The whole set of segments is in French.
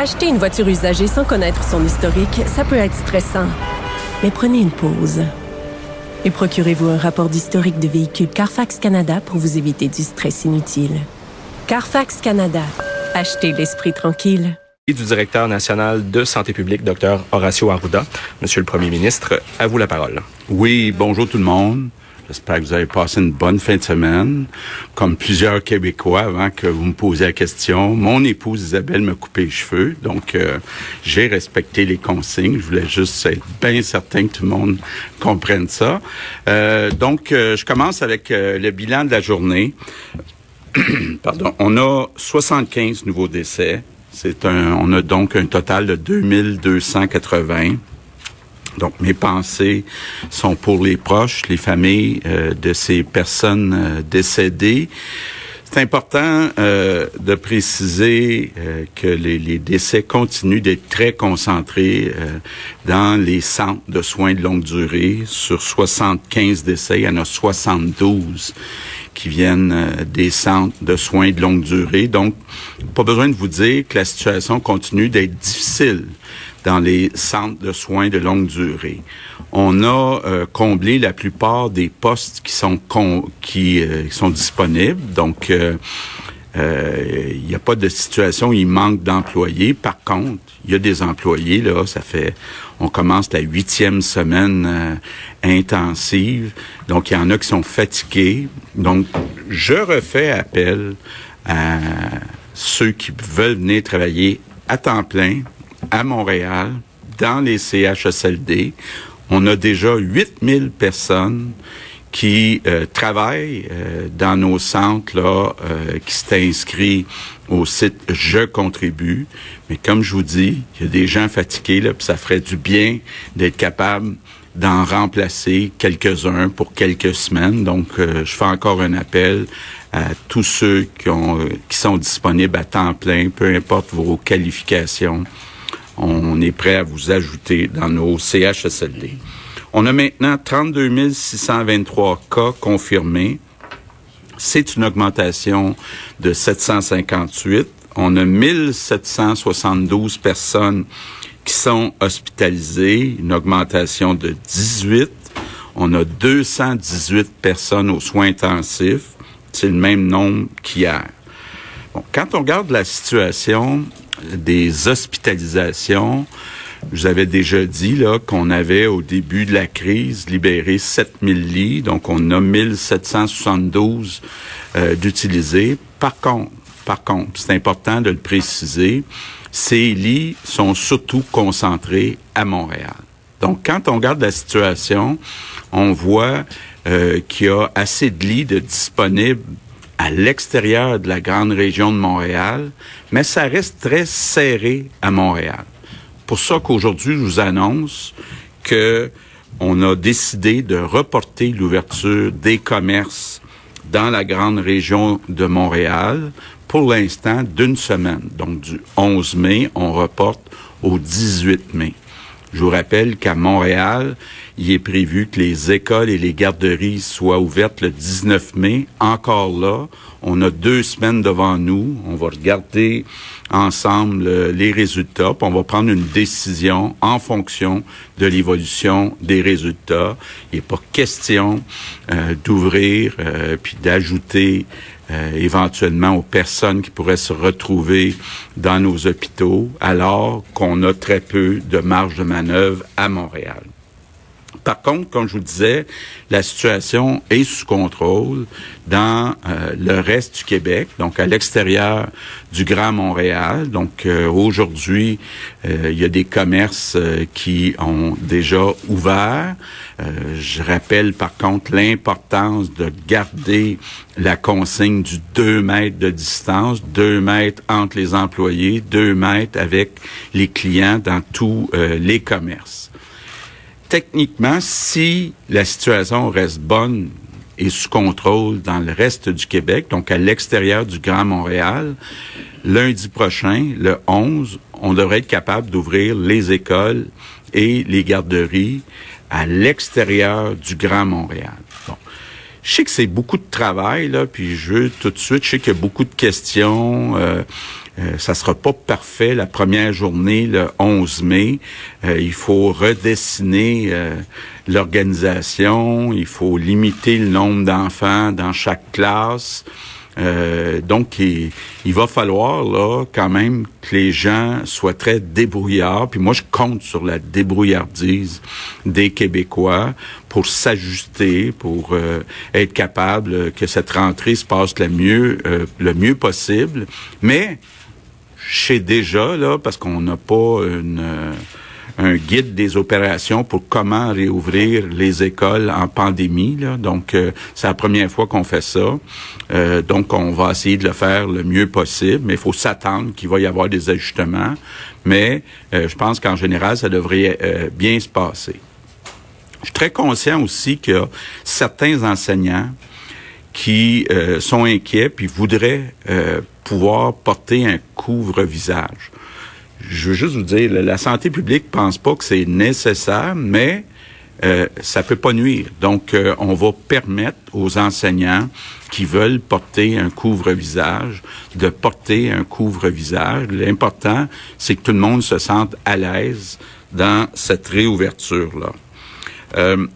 Acheter une voiture usagée sans connaître son historique, ça peut être stressant. Mais prenez une pause. Et procurez-vous un rapport d'historique de véhicule Carfax Canada pour vous éviter du stress inutile. Carfax Canada. Achetez l'esprit tranquille. Et du directeur national de santé publique, Dr Horacio Arruda. Monsieur le Premier ministre, à vous la parole. Oui, bonjour tout le monde. J'espère que vous avez passé une bonne fin de semaine. Comme plusieurs Québécois, avant que vous me posiez la question, mon épouse Isabelle m'a coupé les cheveux, donc euh, j'ai respecté les consignes. Je voulais juste être bien certain que tout le monde comprenne ça. Euh, donc, euh, je commence avec le bilan de la journée. Pardon. On a 75 nouveaux décès. C'est un, on a donc un total de 2280. Donc, mes pensées sont pour les proches, les familles euh, de ces personnes euh, décédées. C'est important euh, de préciser que les, les, décès continuent d'être très concentrés dans les centres de soins de longue durée. Sur 75 décès, il y en a 72 qui viennent des centres de soins de longue durée. Donc, pas besoin de vous dire que la situation continue d'être difficile dans les centres de soins de longue durée. On a euh, comblé la plupart des postes qui sont qui euh, sont disponibles. Donc, euh, il n'y a pas de situation où il manque d'employés. Par contre, il y a des employés là. Ça fait, on commence la huitième semaine intensive. Donc, il y en a qui sont fatigués. Donc, je refais appel à ceux qui veulent venir travailler à temps plein à Montréal, dans les CHSLD. On a déjà 8000 personnes qui euh, travaillent euh, dans nos centres là, euh, qui s'est inscrit au site Je contribue. Mais comme je vous dis, il y a des gens fatigués là, puis ça ferait du bien d'être capable d'en remplacer quelques-uns pour quelques semaines. Donc, je fais encore un appel à tous ceux qui, ont, qui sont disponibles à temps plein, peu importe vos qualifications on est prêt à vous ajouter dans nos CHSLD. On a maintenant 32 623 cas confirmés. C'est une augmentation de 758. On a 1772 personnes qui sont hospitalisées, une augmentation de 18. On a 218 personnes aux soins intensifs. C'est le même nombre qu'hier. Bon, quand on regarde la situation des hospitalisations. Je vous avais déjà dit là qu'on avait au début de la crise libéré 7000 lits, donc on a 1772 euh, d'utilisés. Par contre, par contre, c'est important de le préciser, ces lits sont surtout concentrés à Montréal. Donc, quand on regarde la situation, on voit euh, qu'il y a assez de lits de disponibles à l'extérieur de la grande région de Montréal, mais ça reste très serré à Montréal. Pour ça qu'aujourd'hui, je vous annonce que on a décidé de reporter l'ouverture des commerces dans la grande région de Montréal pour l'instant d'une semaine. Donc du 11 mai, on reporte au 18 mai. Je vous rappelle qu'à Montréal, il est prévu que les écoles et les garderies soient ouvertes le 19 mai. Encore là, on a deux semaines devant nous. On va regarder ensemble euh, les résultats, puis on va prendre une décision en fonction de l'évolution des résultats. Il n'est pas question euh, d'ouvrir euh, puis d'ajouter éventuellement aux personnes qui pourraient se retrouver dans nos hôpitaux, alors qu'on a très peu de marge de manœuvre à Montréal. Par contre, comme je vous disais, la situation est sous contrôle dans euh, le reste du Québec, donc à l'extérieur du Grand Montréal. Donc euh, aujourd'hui, euh, il y a des commerces qui ont déjà ouvert. je rappelle par contre l'importance de garder la consigne du 2 mètres de distance, 2 mètres entre les employés, 2 mètres avec les clients dans tous les commerces techniquement, si la situation reste bonne et sous contrôle dans le reste du Québec, donc à l'extérieur du Grand Montréal, lundi prochain, le 11, on devrait être capable d'ouvrir les écoles et les garderies à l'extérieur du Grand Montréal. Bon. Je sais que c'est beaucoup de travail, là, puis je veux tout de suite, je sais qu'il y a beaucoup de questions. Euh, Euh, ça sera pas parfait la première journée, le 11 mai. Euh, il faut redessiner euh, l'organisation, il faut limiter le nombre d'enfants dans chaque classe. Euh, donc, il, va falloir là quand même que les gens soient très débrouillards. Puis moi, je compte sur la débrouillardise des Québécois pour s'ajuster, pour euh, être capable que cette rentrée se passe le mieux, euh, le mieux possible. Mais sais déjà là, parce qu'on n'a pas une un guide des opérations pour comment réouvrir les écoles en pandémie. Donc, euh, c'est la première fois qu'on fait ça. Euh, donc, on va essayer de le faire le mieux possible, mais il faut s'attendre qu'il va y avoir des ajustements. Mais euh, je pense qu'en général, ça devrait bien se passer. Je suis très conscient aussi a certains enseignants qui sont inquiets puis voudraient pouvoir porter un couvre-visage je veux juste vous dire, la santé publique pense pas que c'est nécessaire, mais euh, ça peut pas nuire. Donc, euh, on va permettre aux enseignants qui veulent porter un couvre-visage de porter un couvre-visage. L'important, c'est que tout le monde se sente à l'aise dans cette réouverture-là. Euh,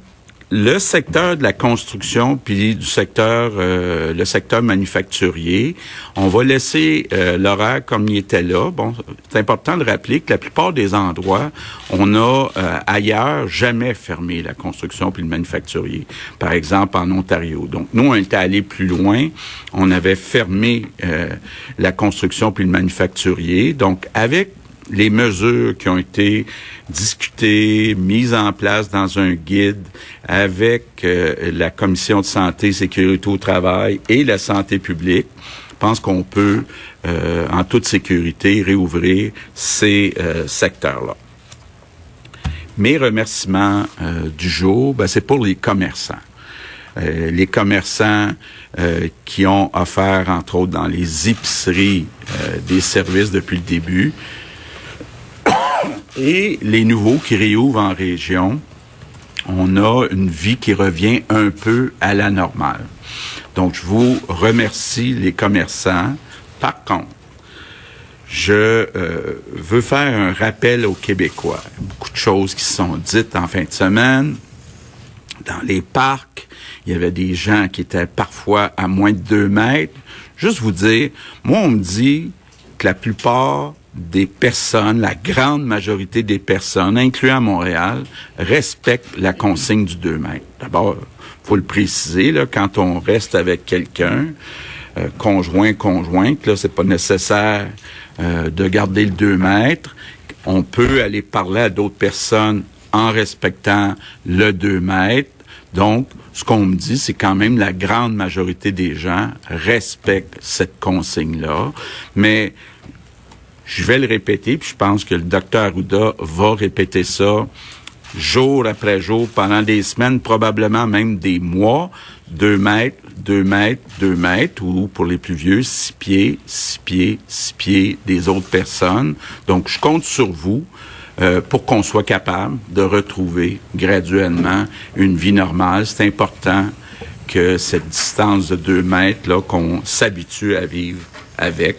le secteur de la construction puis du secteur euh, le secteur manufacturier, on va laisser euh, l'horaire comme il était là. Bon, c'est important de rappeler que la plupart des endroits, on a euh, ailleurs jamais fermé la construction puis le manufacturier. Par exemple en Ontario. Donc nous on était allé plus loin, on avait fermé la construction puis le manufacturier. Donc avec les mesures qui ont été discutées, mises en place dans un guide avec euh, la Commission de santé, sécurité au travail et la santé publique, pense qu'on peut, euh, en toute sécurité, réouvrir ces euh, secteurs-là. Mes remerciements du jour, ben, c'est pour les commerçants. les commerçants qui ont offert, entre autres, dans les épiceries, des services depuis le début et les nouveaux qui réouvrent en région, on a une vie qui revient un peu à la normale. Donc, je vous remercie les commerçants. Par contre, je euh, veux faire un rappel aux Québécois. Beaucoup de choses qui sont dites en fin de semaine. Dans les parcs, il y avait des gens qui étaient parfois à moins de deux mètres. Juste vous dire, moi, on me dit la plupart des personnes, la grande majorité des personnes, incluant Montréal, respectent la consigne du 2 mètres. D'abord, faut le préciser, là, quand on reste avec quelqu'un, euh, conjoint, conjointe, là, c'est pas nécessaire euh, de garder le 2 mètres. On peut aller parler à d'autres personnes en respectant le 2 mètres. Donc, ce qu'on me dit, c'est quand même la grande majorité des gens respectent cette consigne-là. Mais je vais le répéter, puis je pense que le docteur Arruda va répéter ça jour après jour, pendant des semaines, probablement même des mois, deux mètres, deux mètres, deux mètres, ou pour les plus vieux, six pieds, six pieds, six pieds des autres personnes. Donc, je compte sur vous euh, pour qu'on soit capable de retrouver graduellement une vie normale. C'est important que cette distance de deux mètres, là, qu'on s'habitue à vivre avec.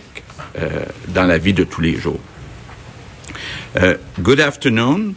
Euh, dans la vie de tous les jours. Uh, good afternoon.